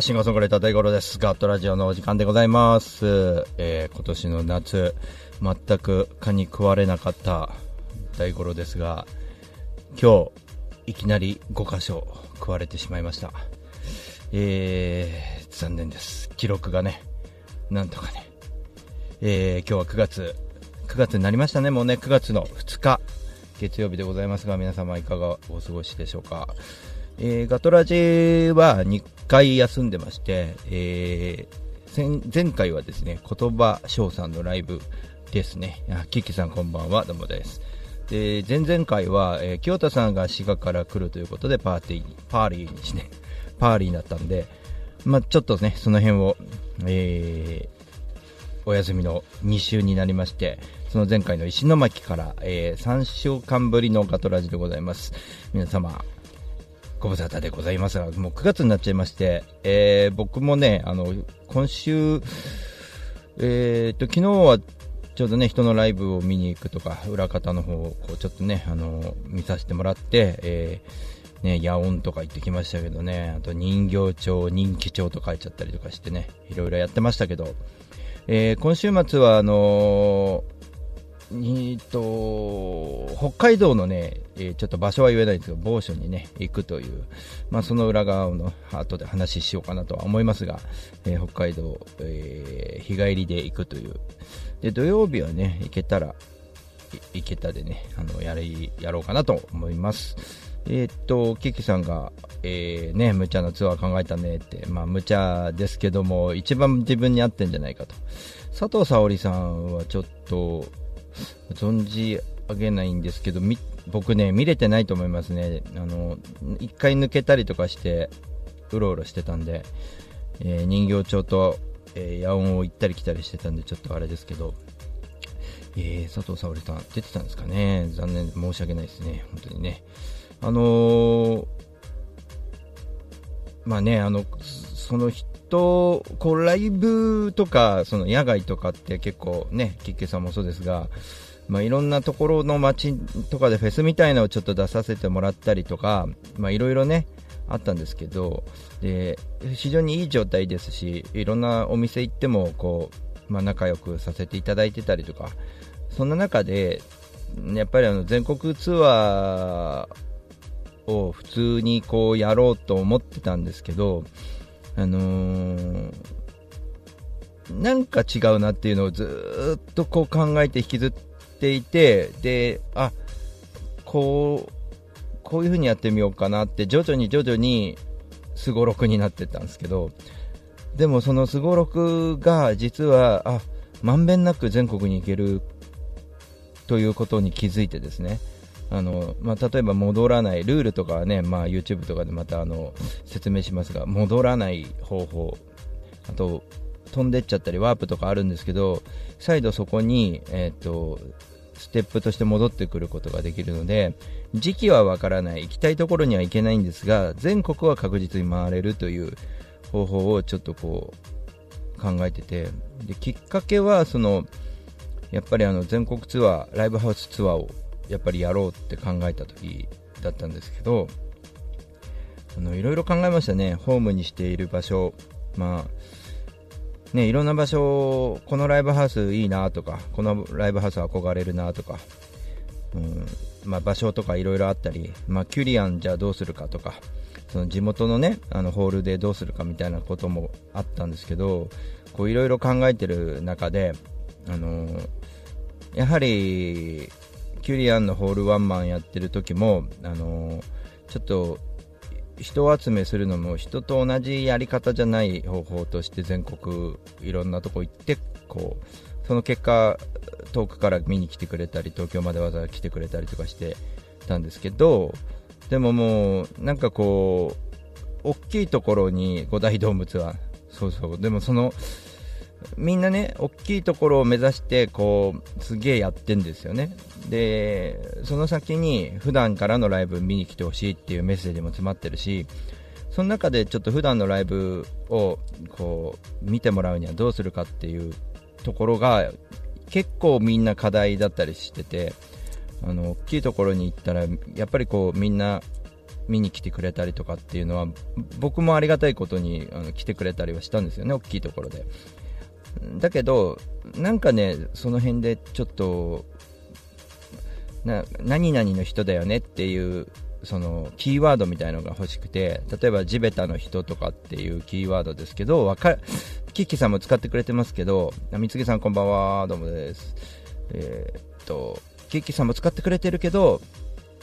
はシンガーソングライター大五郎ですガットラジオのお時間でございます、えー今年の夏全く蚊に食われなかった大五郎ですが今日いきなり5箇所食われてしまいましたえー、残念です記録がねなんとかねえー今日は9月9月になりましたねもうね9月の2日月曜日でございますが皆様いかがお過ごしでしょうかえーガトラジは2回休んでまして、えー前回はですね言葉翔さんのライブですねあキキさんこんばんはどうもですで前々回は、えー清田さんが滋賀から来るということでパーティーにパーリーにしてパーリーになったんで、まあ、ちょっとねその辺を、えーお休みの2週になりまして、その前回の石巻から、えー3週間ぶりのガトラジでございます。皆様、ご無沙汰でございます。が、もう9月になっちゃいまして、えー僕もね、あの、今週、えーと、昨日はちょうどね、人のライブを見に行くとか、裏方の方をこうちょっとね、あの、見させてもらって、えーね、野音とか行ってきましたけどね、あと人形町、人気町と書いちゃったりとかしてね、いろいろやってましたけど、えー今週末はあのーえーと北海道のね、えちょっと場所は言えないですけど某所にね行くという、まあ、その裏側の後で話しようかなとは思いますが、えー北海道、えー日帰りで行くという。で土曜日はね行けたら行けたでねあのやりやろうかなと思います。えーっとキキさんが、えーね無茶なツアー考えたねってまあ無茶ですけども一番自分に合ってんじゃないかと。佐藤沙織さんはちょっと存じ上げないんですけど僕ね見れてないと思いますね。あの一回抜けたりとかしてうろうろしてたんで、えー人形町と、えー野音を行ったり来たりしてたんでちょっとあれですけど。えー佐藤沙織さん出てたんですかね。残念申し訳ないですね。本当にね。あのーまあねあのその人こうライブとかその野外とかって結構ねキッケさんもそうですがまあ、いろんなところの街とかでフェスみたいなのをちょっと出させてもらったりとか、まあ、いろいろねあったんですけどで非常にいい状態ですしいろんなお店行ってもこう、まあ、仲良くさせていただいてたりとかそんな中でやっぱりあの全国ツアーを普通にこうやろうと思ってたんですけど、あのーなんか違うなっていうのをずっとこう考えて引きずっていてであこうこういう風にやってみようかなって徐々に徐々にすごろくになってったんですけどでもそのすごろくが実はあまんべんなく全国に行けるということに気づいてですねあの、まあ、例えば戻らないルールとかはね、まあ、YouTube とかでまたあの説明しますが戻らない方法あと飛んでっちゃったりワープとかあるんですけど再度そこに、えー、とステップとして戻ってくることができるので時期はわからない行きたいところには行けないんですが全国は確実に回れるという方法をちょっとこう考えててできっかけはそのやっぱりあの全国ツアーライブハウスツアーをやっぱりやろうって考えた時だったんですけどあのいろいろ考えましたね。ホームにしている場所。まあねいろんな場所このライブハウスいいなとかこのライブハウス憧れるなとか、うんまあ、場所とかいろいろあったり、まあ、キュリアンじゃあどうするかとかその地元のねあのホールでどうするかみたいなこともあったんですけどこういろいろ考えてる中であのやはりキュリアンのホールワンマンやってる時もあのちょっと人集めするのも人と同じやり方じゃない方法として全国いろんなとこ行ってこうその結果遠くから見に来てくれたり東京までわざわざ来てくれたりとかしてたんですけどでももうなんかこう大きいところに五大ドームツアーそうそうでもそのみんなね、大きいところを目指して、こう、すげえやってんですよね。で、その先に普段からのライブ見に来てほしいっていうメッセージも詰まってるし、その中でちょっと普段のライブをこう見てもらうにはどうするかっていうところが結構みんな課題だったりしててあの大きいところに行ったらやっぱりこうみんな見に来てくれたりとかっていうのは僕もありがたいことにあの来てくれたりはしたんですよね大きいところでだけどなんかねその辺でちょっとな何々の人だよねっていうそのキーワードみたいのが欲しくて例えば地べたの人とかっていうキーワードですけどわかキッキさんも使ってくれてますけど三つさんこんばんはどうもです。えー、っとキッキーさんも使ってくれてるけど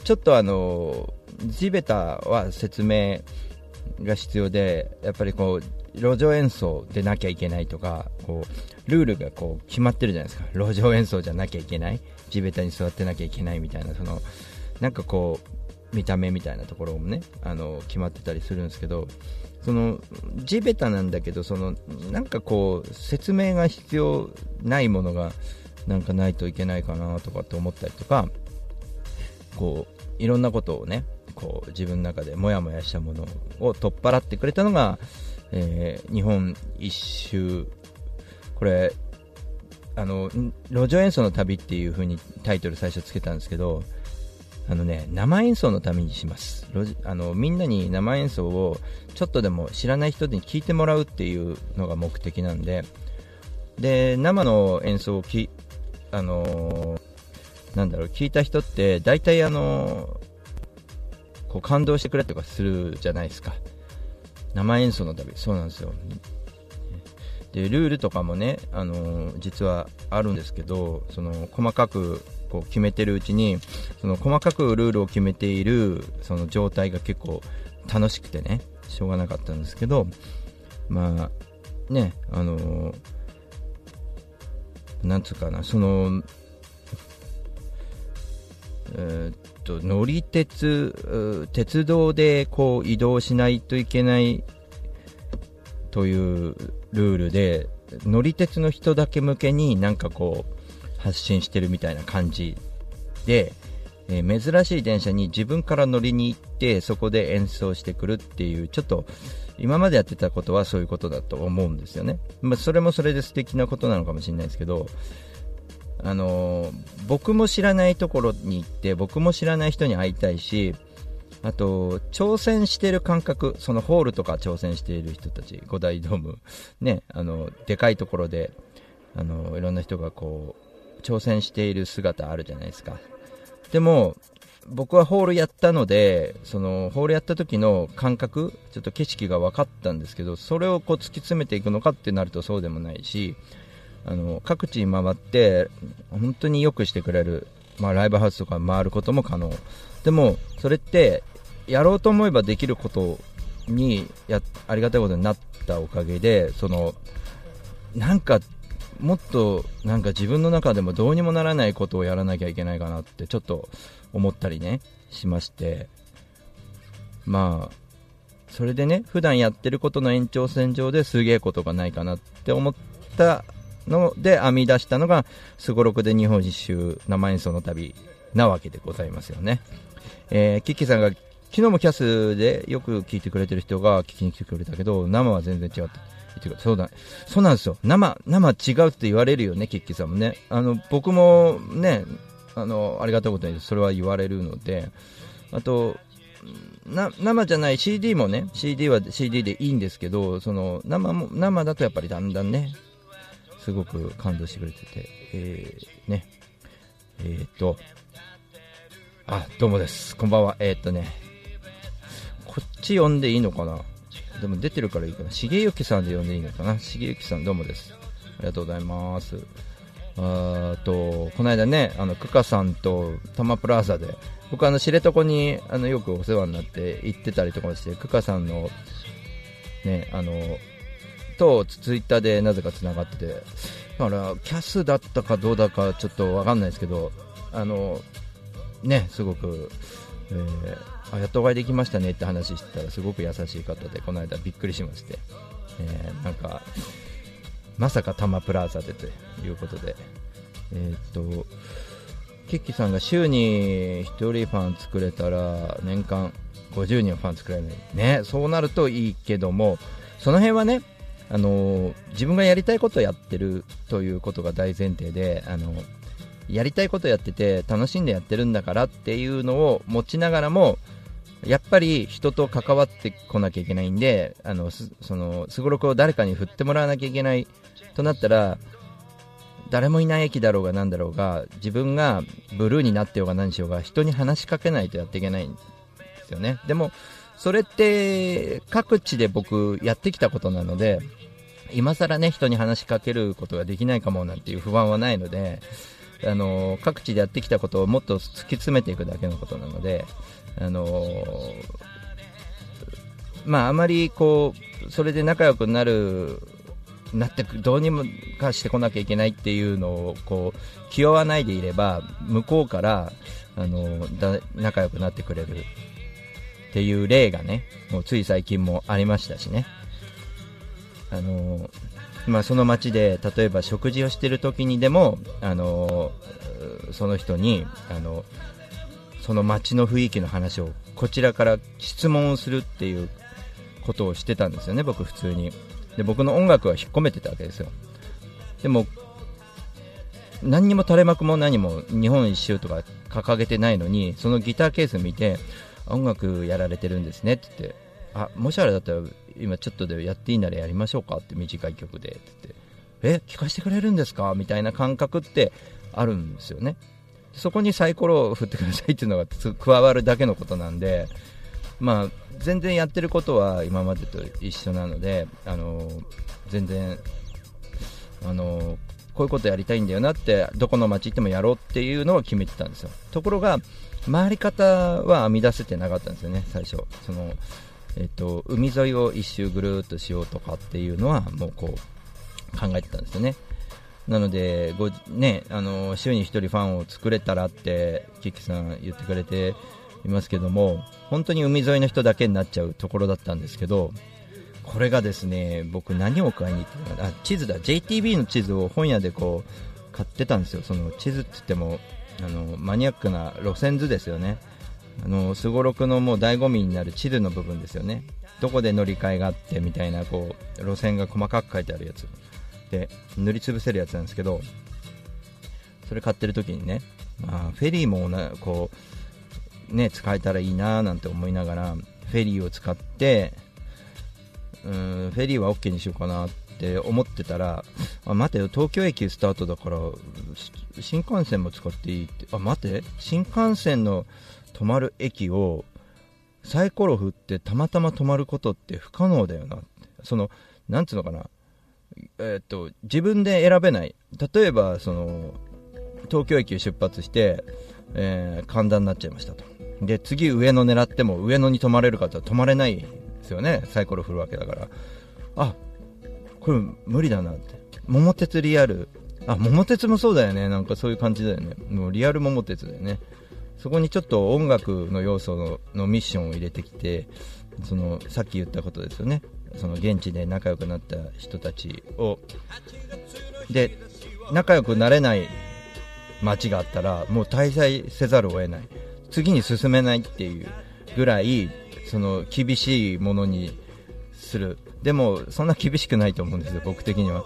ちょっとあの地べたは説明が必要でやっぱりこう路上演奏でなきゃいけないとかこうルールがこう決まってるじゃないですか。路上演奏じゃなきゃいけない。地べたに座ってなきゃいけないみたいなそのなんかこう見た目みたいなところもねあの決まってたりするんですけどその地べたなんだけどそのなんかこう説明が必要ないものがなんかないといけないかなとかって思ったりとかこういろんなことをねこう自分の中でモヤモヤしたものを取っ払ってくれたのが、えー、日本一周これあの路上演奏の旅っていう風にタイトル最初つけたんですけどあのね、生演奏のためにします。あのみんなに生演奏をちょっとでも知らない人に聞いてもらうっていうのが目的なんで、で、生の演奏をき、あのなんだろう、聞いた人って、大体あのこう感動してくれとかするじゃないですか。生演奏の旅、そうなんですよ。で、ルールとかもね、あの実はあるんですけど、その細かくこう決めてるうちにその細かくルールを決めているその状態が結構楽しくてねしょうがなかったんですけどまあねあのー、なんつうかなそのえ、っと乗り鉄鉄道でこう移動しないといけないというルールで乗り鉄の人だけ向けになんかこう発信してるみたいな感じで、えー、珍しい電車に自分から乗りに行ってそこで演奏してくるっていうちょっと今までやってたことはそういうことだと思うんですよね、まあ、それもそれで素敵なことなのかもしれないですけどあの、僕も知らないところに行って僕も知らない人に会いたいしあと挑戦してる感覚そのホールとか挑戦している人たち五大ドームねあのでかいところであのいろんな人がこう挑戦している姿あるじゃないですか。でも、僕はホールやったので、そのホールやった時の感覚、ちょっと景色が分かったんですけど、それをこう突き詰めていくのかってなるとそうでもないし、あの各地に回って、本当によくしてくれる、まあ、ライブハウスとか回ることも可能。でも、それって、やろうと思えばできることにやありがたいことになったおかげで、そのなんかもっとなんか自分の中でもどうにもならないことをやらなきゃいけないかなってちょっと思ったりねしましてまあそれでね普段やってることの延長線上ですげえことがないかなって思ったので編み出したのがすごろくで日本一周生演奏の旅なわけでございますよね、えー、キッキーさんが昨日もキャスでよく聞いてくれてる人が聞きに来てくれたけど生は全然違ってってそうだ、そうなんですよ。生、生違うって言われるよね、キッキーさんもね。あの、僕もね、あの、ありがたいことにそれは言われるので、あと、な生じゃない CD もね、CD は CD でいいんですけど、その生も生だとやっぱりだんだんね、すごく感動してくれてて、えー、ね、えー、と、あ、どうもです。こんばんは。えー、っとね、こっち呼んでいいのかな？でも出てるからいいかな。しげゆきさんで呼んでいいのかな？しげゆきさんどうもです。ありがとうございます。あと、この間ね、あの、クカさんとタマプラザで、僕あの、知床に、あの、よくお世話になって行ってたりとかして、クカさんの、ね、あの、と、ツイッターでなぜか繋がってて、だから、キャスだったかどうだかちょっとわかんないですけど、あの、ね、すごく、えーあやっとお会いできましたねって話してたらすごく優しい方でこの間びっくりしまして、えー、なんかまさかタマプラザでということで、えー、っとキッキさんが週に1人ファン作れたら年間50人ファン作れない。ねそうなるといいけどもその辺はねあの自分がやりたいことをやってるということが大前提であのやりたいことやってて楽しんでやってるんだからっていうのを持ちながらもやっぱり人と関わってこなきゃいけないんであのそのすごろくを誰かに振ってもらわなきゃいけないとなったら誰もいない駅だろうが何だろうが自分がブルーになってようが何しようが人に話しかけないとやっていけないんですよね。でもそれって各地で僕やってきたことなので今更ね人に話しかけることができないかもなんていう不安はないのであの各地でやってきたことをもっと突き詰めていくだけのことなのであのまああまりこうそれで仲良くなるなってどうにもかしてこなきゃいけないっていうのをこう気負わないでいれば向こうからあのだ仲良くなってくれるっていう例がねもうつい最近もありましたしね。あのまあ、その街で例えば食事をしてる時にでもあのその人にあのその街の雰囲気の話をこちらから質問をするっていうことをしてたんですよね僕普通に。で僕の音楽は引っ込めてたわけですよ。でも何にも垂れ幕も何も日本一周とか掲げてないのにそのギターケース見て音楽やられてるんですねって言ってあもしあれだったら今ちょっとでやっていいならやりましょうかって短い曲でって言ってえ聞かせてくれるんですかみたいな感覚ってあるんですよね。そこにサイコロを振ってくださいっていうのが加わるだけのことなんでまあ全然やってることは今までと一緒なので、あの全然、あのこういうことやりたいんだよなってどこの街行ってもやろうっていうのを決めてたんですよ。ところが回り方は編み出せてなかったんですよね最初。その、えっと、海沿いを一周ぐるっとしようとかっていうのはもうこう考えてたんですよね。なのでご、ね、あの週に1人ファンを作れたらってキッキさん言ってくれていますけども本当に海沿いの人だけになっちゃうところだったんですけどこれがですね僕何を買いに行ってたあ地図だ。JTB の地図を本屋でこう買ってたんですよ。その地図って言ってもあのマニアックな路線図ですよね。あのすごろくのもう醍醐味になる地図の部分ですよね。どこで乗り換えがあってみたいなこう路線が細かく書いてあるやつ。で塗りつぶせるやつなんですけどそれ買ってる時にね、まあ、フェリーもなこうね、使えたらいいななんて思いながら、フェリーを使って、うん、フェリーは OK にしようかなって思ってたら、あ待てよ、東京駅スタートだから、新幹線も使っていいって、あ、待て、新幹線の止まる駅をサイコロ振ってたまたま止まることって不可能だよなって。その、なんつうのかな、えー、っと、自分で選べない。例えば、その、東京駅を出発して、えー、神田になっちゃいましたと。で次上野狙っても上野に泊まれるかと止まれないですよね。サイコロ振るわけだから。あこれ無理だなって。桃鉄リアル。あ桃鉄もそうだよね。なんかそういう感じだよね。もうリアル桃鉄だよね。そこにちょっと音楽の要素のミッションを入れてきてそのさっき言ったことですよね。その現地で仲良くなった人たちを。で仲良くなれない街があったらもう滞在せざるを得ない。次に進めないっていうぐらいその厳しいものにする。でもそんな厳しくないと思うんですよ僕的には。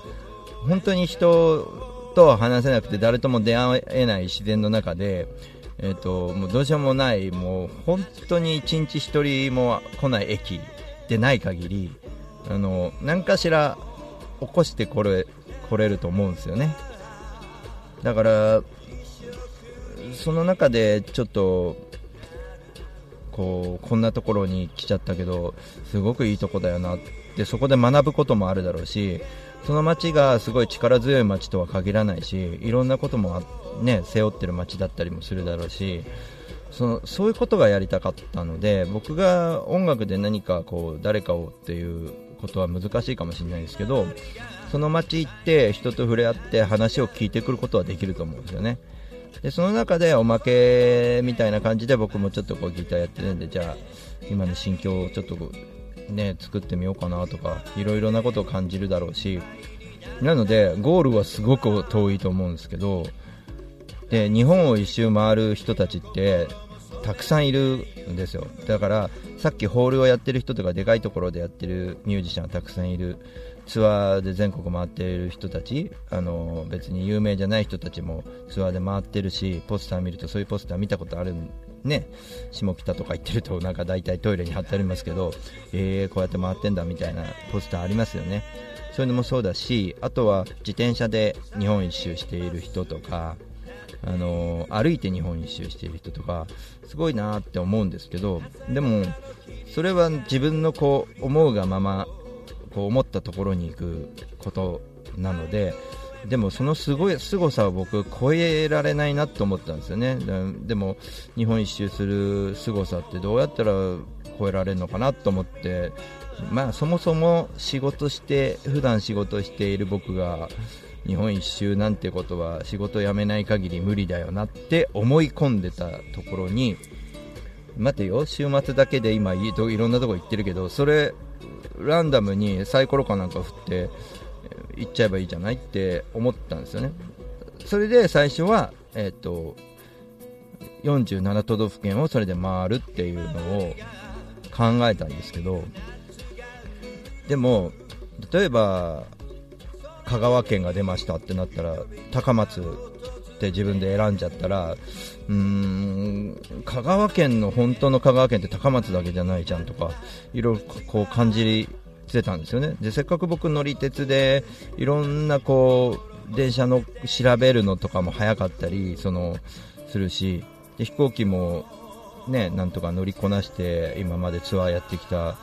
本当に人とは話せなくて誰とも出会えない自然の中でえーと、もうどうしようもないもう本当に1日1人も来ない駅でない限りあの何かしら起こしてこれ来れると思うんですよね。だからその中でちょっとこうこんなところに来ちゃったけどすごくいいとこだよなってそこで学ぶこともあるだろうしその街がすごい力強い街とは限らないしいろんなことも、ね、背負ってる街だったりもするだろうしそのそういうことがやりたかったので僕が音楽で何かこう誰かをっていうことは難しいかもしれないですけどその街行って人と触れ合って話を聞いてくることはできると思うんですよね。でその中でおまけみたいな感じで僕もちょっとこうギターやってるんでじゃあ今の心境をちょっとね作ってみようかなとかいろいろなことを感じるだろうしなのでゴールはすごく遠いと思うんですけどで日本を一周回る人たちってたくさんいるんですよ。だからさっきホールをやってる人とかでかいところでやってるミュージシャンがたくさんいる。ツアーで全国回ってる人たちあの別に有名じゃない人たちもツアーで回ってるしポスター見るとそういうポスター見たことあるんね下北とか行ってるとなんか大体トイレに貼ってありますけどえー、こうやって回ってんだみたいなポスターありますよね。そういうのもそうだしあとは自転車で日本一周している人とかあの歩いて日本一周している人とかすごいなって思うんですけどでもそれは自分のこう思うがままこう思ったところに行くことなのででもそのすごい凄さを僕超えられないなと思ったんですよね。でも日本一周する凄さってどうやったら超えられるのかなと思って。まあそもそも仕事して普段仕事している僕が日本一周なんてことは仕事辞めない限り無理だよなって思い込んでたところに待てよ週末だけで今いろんなとこ行ってるけどそれランダムにサイコロかなんか振って行っちゃえばいいじゃないって思ったんですよね。それで最初は、えーと、47都道府県をそれで回るっていうのを考えたんですけどでも例えば香川県が出ましたってなったら高松って自分で選んじゃったらうーん香川県の本当の香川県って高松だけじゃないじゃんとかいろいろこう感じてたんですよね。でせっかく僕乗り鉄でいろんなこう電車の調べるのとかも早かったりそのするしで飛行機もねなんとか乗りこなして今までツアーやってきた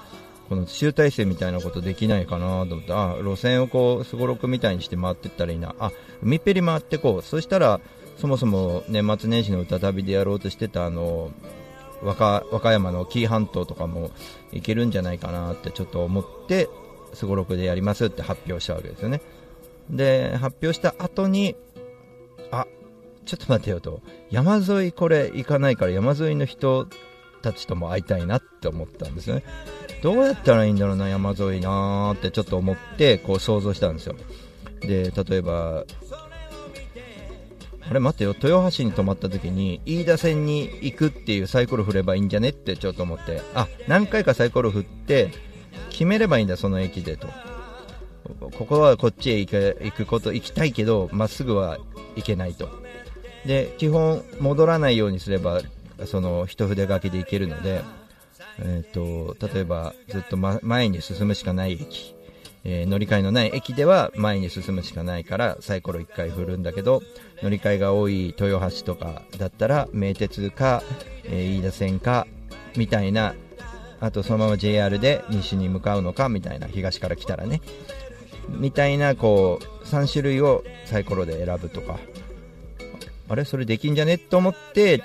この集大成みたいなことできないかなと思ってあ路線をこうすごろくみたいにして回っていったらいいな。あ海っぺり回ってこう。そしたらそもそも年末年始の歌旅でやろうとしてたあの和歌山の紀伊半島とかも行けるんじゃないかなってちょっと思ってすごろくでやりますって発表したわけですよね。で発表した後にあちょっと待てよと。山沿いこれ行かないから山沿いの人たちとも会いたいなって思ったんですね。どうやったらいいんだろうな山沿いなーってちょっと思ってこう想像したんですよ。で例えばあれ待ってよ豊橋に泊まった時に飯田線に行くっていうサイコロ振ればいいんじゃねってちょっと思って。あ何回かサイコロ振って決めればいいんだその駅でと。ここはこっちへ行く行くこと行きたいけどまっすぐは行けないと。で基本戻らないようにすればその一筆書きで行けるのでえーと、例えばずっと、ま、前に進むしかない駅、えー、乗り換えのない駅では前に進むしかないからサイコロ1回振るんだけど乗り換えが多い豊橋とかだったら名鉄か、えー、飯田線かみたいなあとそのまま JR で西に向かうのかみたいな東から来たらねみたいなこう3種類をサイコロで選ぶとか。あれ？それできんじゃね？と思って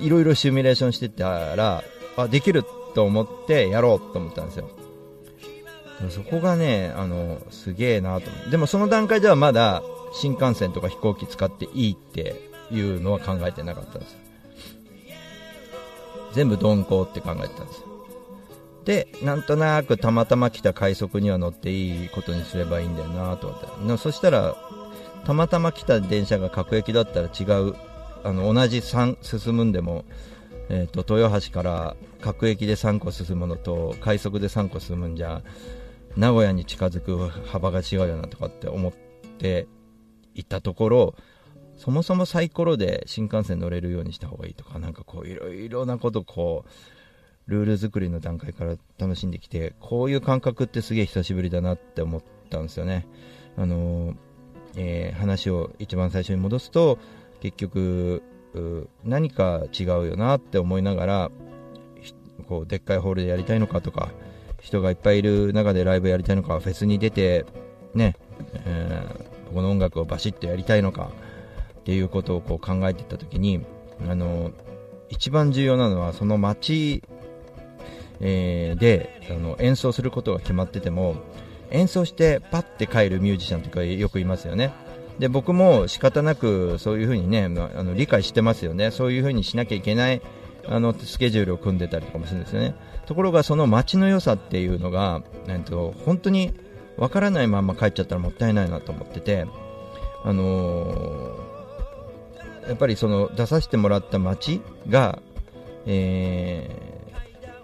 いろいろシミュレーションしてたらあできると思ってやろうと思ったんですよ。そこがねあのすげえなとでもその段階ではまだ新幹線とか飛行機使っていいっていうのは考えてなかったんです。全部鈍行って考えてたんです。でなんとなくたまたま来た快速には乗っていいことにすればいいんだよなと思ってそしたらたまたま来た電車が各駅だったら違うあの同じ3進むんでもえーと、豊橋から各駅で3個進むのと快速で3個進むんじゃ名古屋に近づく幅が違うよなとかって思っていたところそもそもサイコロで新幹線乗れるようにした方がいいとかなんかこういろいろなことこうルール作りの段階から楽しんできてこういう感覚ってすげえ久しぶりだなって思ったんですよね。あのー、えー、話を一番最初に戻すと結局何か違うよなって思いながらこうでっかいホールでやりたいのかとか人がいっぱいいる中でライブやりたいのかフェスに出てね、えー、この音楽をバシッとやりたいのかっていうことをこう考えていった時にあの一番重要なのはその街、えー、であの演奏することが決まってても演奏してパッて帰るミュージシャンとかよくいますよねで僕も仕方なくそういうふうにねあの理解してますよね、そういうふうにしなきゃいけないあのスケジュールを組んでたりとかもするんですよね。ところがその街の良さっていうのが、えっと、本当にわからないまま帰っちゃったらもったいないなと思ってて、あのー、やっぱりその出させてもらった街が、え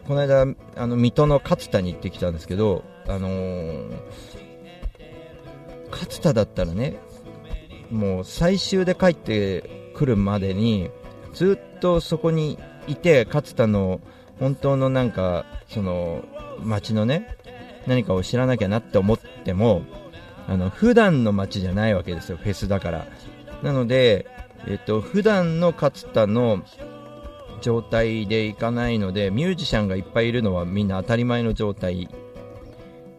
ー、この間あの水戸の勝田に行ってきたんですけど、あのー、勝田だったらねもう最終で帰ってくるまでにずっとそこにいて勝田の本当のなんかその街のね何かを知らなきゃなって思ってもあの普段の街じゃないわけですよフェスだから。なので、えっと普段の勝田の状態でいかないのでミュージシャンがいっぱいいるのはみんな当たり前の状態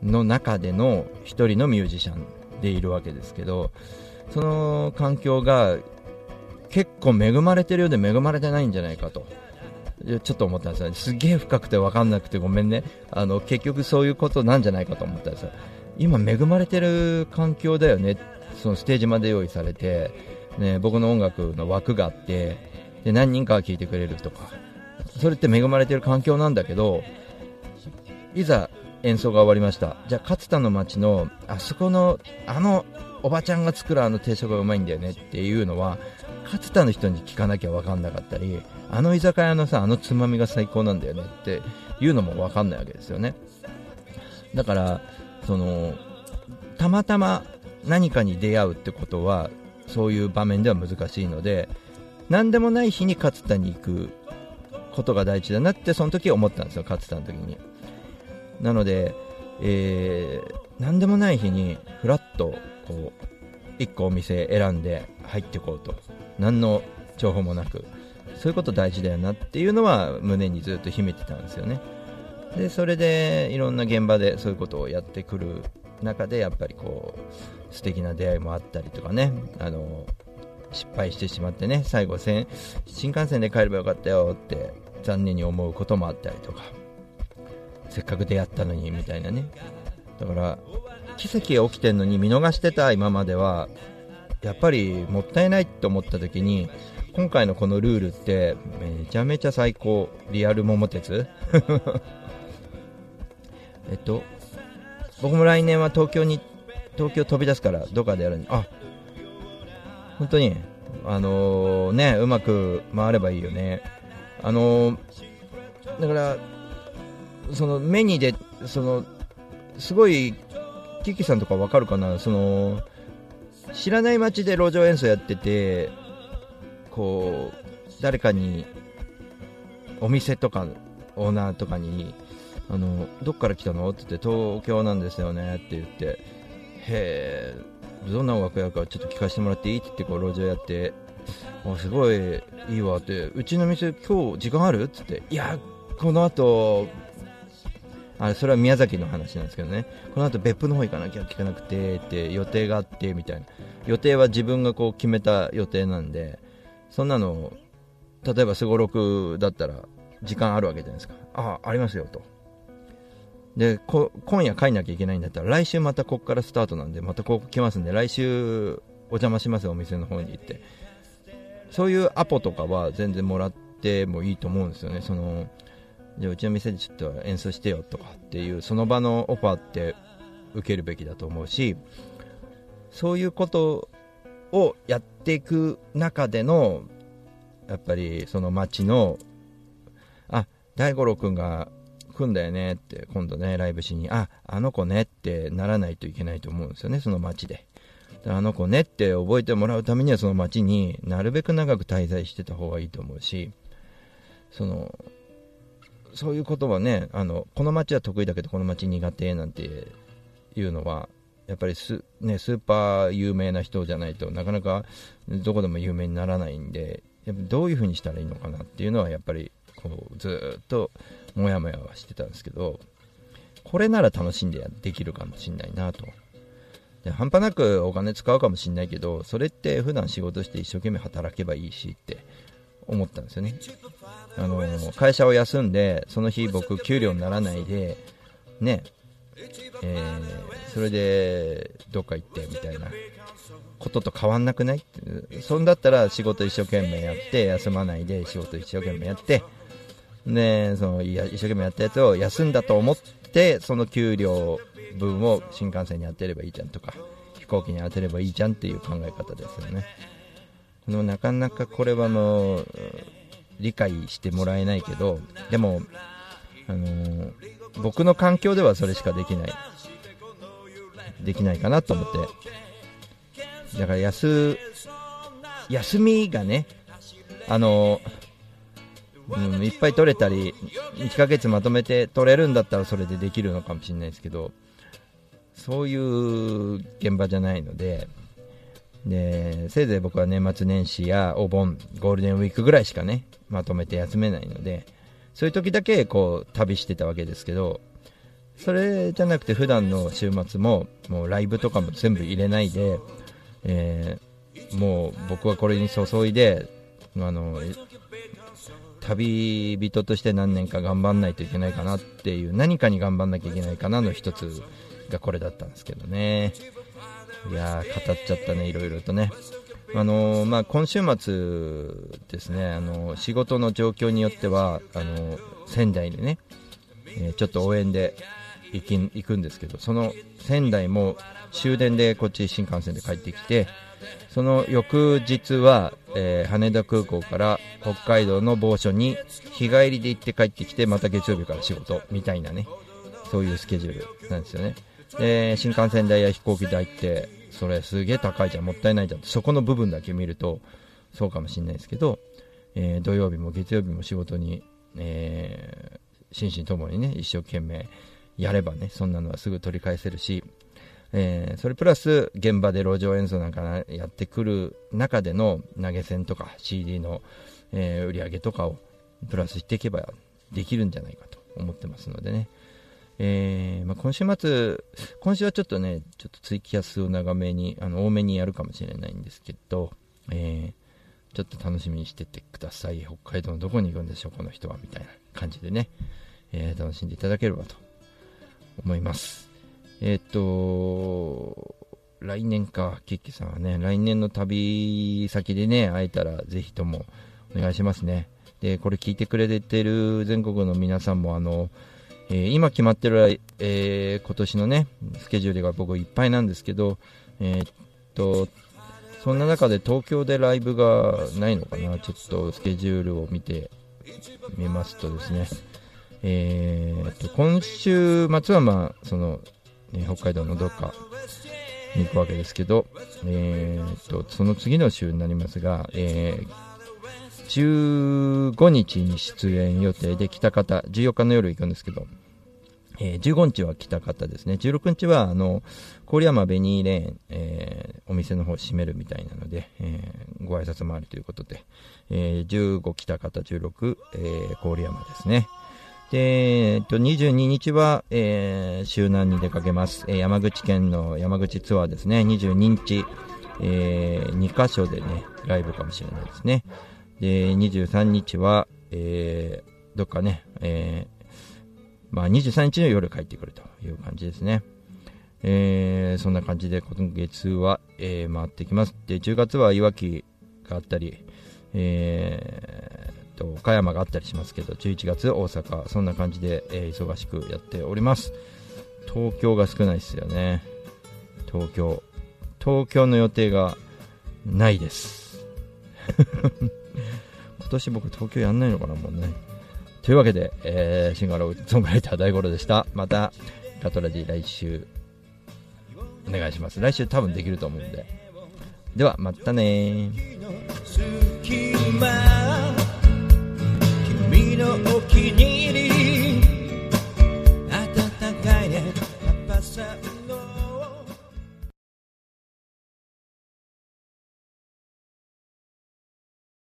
の中での1人のミュージシャンでいるわけですけどその環境が結構恵まれてるようで恵まれてないんじゃないかと。ちょっと思ったんですよ。すげえ深くて分かんなくてごめんね。あの結局そういうことなんじゃないかと思ったんですよ。今恵まれてる環境だよね。そのステージまで用意されて、ね、僕の音楽の枠があってで何人かが聴いてくれるとか。それって恵まれてる環境なんだけどいざ演奏が終わりました。じゃあ勝田の町のあそこのあのおばちゃんが作るあの定食がうまいんだよねっていうのは勝田の人に聞かなきゃ分かんなかったりあの居酒屋のさあのつまみが最高なんだよねっていうのも分かんないわけですよね。だからそのたまたま何かに出会うってことはそういう場面では難しいので何でもない日に勝田に行くことが大事だなってその時思ったんですよ勝田の時に。なので、えー、何でもない日にふらっとこう1個お店選んで入っていこうと。何の情報もなく。そういうこと大事だよなっていうのは胸にずっと秘めてたんですよね。でそれでいろんな現場でそういうことをやってくる中でやっぱりこう素敵な出会いもあったりとかね。あの失敗してしまってね最後新幹線で帰ればよかったよって残念に思うこともあったりとか。せっかく出会ったのにみたいなね。だから奇跡が起きてるのに見逃してた今まではやっぱりもったいないって思った時に今回のこのルールってめちゃめちゃ最高。リアル桃鉄。えっと僕も来年は東京に東京飛び出すからどっかでやるにあ本当に。あのー、ねうまく回ればいいよね。あのー、だからその目にでそのすごいキキさんとかわかるかな？その知らない街で路上演奏やっててこう誰かにお店とかオーナーとかにあのどっから来たの？って言って東京なんですよねって言ってへえどんな音楽やるかちょっと聞かせてもらっていい？って言ってこう路上やってあすごいいいわってうちの店今日時間ある？って言っていやこの後あそれは宮崎の話なんですけどね。この後別府の方行かなきゃ聞かなくてって予定があってみたいな。予定は自分がこう決めた予定なんでそんなの例えばすごろくだったら時間あるわけじゃないですか。ああありますよと。で今夜帰んなきゃいけないんだったら来週またここからスタートなんでまたここ来ますんで来週お邪魔しますお店の方に行って。そういうアポとかは全然もらってもいいと思うんですよね。そのじゃあうちの店でちょっと演奏してよとかっていうその場のオファーって受けるべきだと思うしそういうことをやっていく中でのやっぱりその街のあ大五郎君が来んだよねって今度ねライブしにああの子ねってならないといけないと思うんですよねその街であの子ねって覚えてもらうためにはその街になるべく長く滞在してた方がいいと思うしそのそういうことはねあのこの街は得意だけどこの街苦手なんていうのはやっぱりス,、ね、スーパー有名な人じゃないとなかなかどこでも有名にならないんでやっぱどういう風にしたらいいのかなっていうのはやっぱりこうずっとモヤモヤはしてたんですけどこれなら楽しんでできるかもしんないなと。で半端なくお金使うかもしんないけどそれって普段仕事して一生懸命働けばいいしって思ったんですよね。あの会社を休んでその日僕給料にならないでねえー、それでどっか行ってみたいなことと変わんなくない？そんだったら仕事一生懸命やって休まないで仕事一生懸命やってでそのいや一生懸命やったやつを休んだと思ってその給料分を新幹線に当てればいいじゃんとか飛行機に当てればいいじゃんっていう考え方ですよね。でもなかなかこれはもう理解してもらえないけどでも、あの、僕の環境ではそれしかできない。できないかなと思って。だから休休みがねあのうん、いっぱい取れたり1ヶ月まとめて取れるんだったらそれでできるのかもしれないですけどそういう現場じゃないのででせいぜい僕は年末年始やお盆ゴールデンウィークぐらいしかねまとめて休めないのでそういう時だけこう旅してたわけですけどそれじゃなくて普段の週末ももうライブとかも全部入れないで、えー、もう僕はこれに注いであの旅人として何年か頑張んないといけないかなっていう何かに頑張んなきゃいけないかなの一つがこれだったんですけどね。いやー語っちゃったねいろいろとね。あのー、まあ、今週末ですねあのー、仕事の状況によってはあのー、仙台でね、えちょっと応援で行き行くんですけどその仙台も終電でこっち新幹線で帰ってきてその翌日は、えー、羽田空港から北海道の某所に日帰りで行って帰ってきてまた月曜日から仕事みたいなねそういうスケジュールなんですよね。で新幹線代や飛行機代ってそれすげえ高いじゃんもったいないじゃんそこの部分だけ見るとそうかもしれないですけど、えー、土曜日も月曜日も仕事に、えー、心身ともにね一生懸命やればねそんなのはすぐ取り返せるしえー、それプラス現場で路上演奏なんかやってくる中での投げ銭とか CD の、えー、売り上げとかをプラスしていけばできるんじゃないかと思ってますのでね、えー、まあ、今週末、今週はちょっとね、ちょっとツイキャスを長めに、あの多めにやるかもしれないんですけど、えちょっと楽しみにしててください。北海道のどこに行くんでしょう、この人は、みたいな感じでね、え楽しんでいただければと思います。えっ、と、来年か、キッキさんはね、来年の旅先でね、会えたらぜひともお願いしますね。で、これ聞いてくれてる全国の皆さんも、あの、えー、今決まってる、えー、今年のね、スケジュールが僕いっぱいなんですけど、えー、っと、そんな中で東京でライブがないのかな、ちょっとスケジュールを見てみますとですね、えー、っと今週末は、まあ、そのえ北海道のどっかに行くわけですけど、えー、とその次の週になりますが、えー、15日に出演予定で北方14日の夜行くんですけど、えー、15日は北方ですね。16日はあの郡山ベニーレーン、えー、お店の方閉めるみたいなので、えー、ご挨拶回りということで、えー、15北方16、えー、郡山ですね。で、えっと、22日は、えー、周南に出かけます。えー、山口県の山口ツアーですね。22日、えー、2カ所でね、ライブかもしれないですね。で、23日は、えー、どっかね、えー、まあ、23日の夜帰ってくるという感じですね。えー、そんな感じで今月は、えー、回ってきます。で、10月はいわきがあったり、えー、と岡山があったりしますけど11月大阪そんな感じで、えー、忙しくやっております。東京が少ないですよね。東京。東京の予定がないです。今年僕東京やんないのかなもうね。というわけで、えー、シンガーソングライター大五郎でした。またガトラジ来週お願いします。来週多分できると思うんで。ではまたねの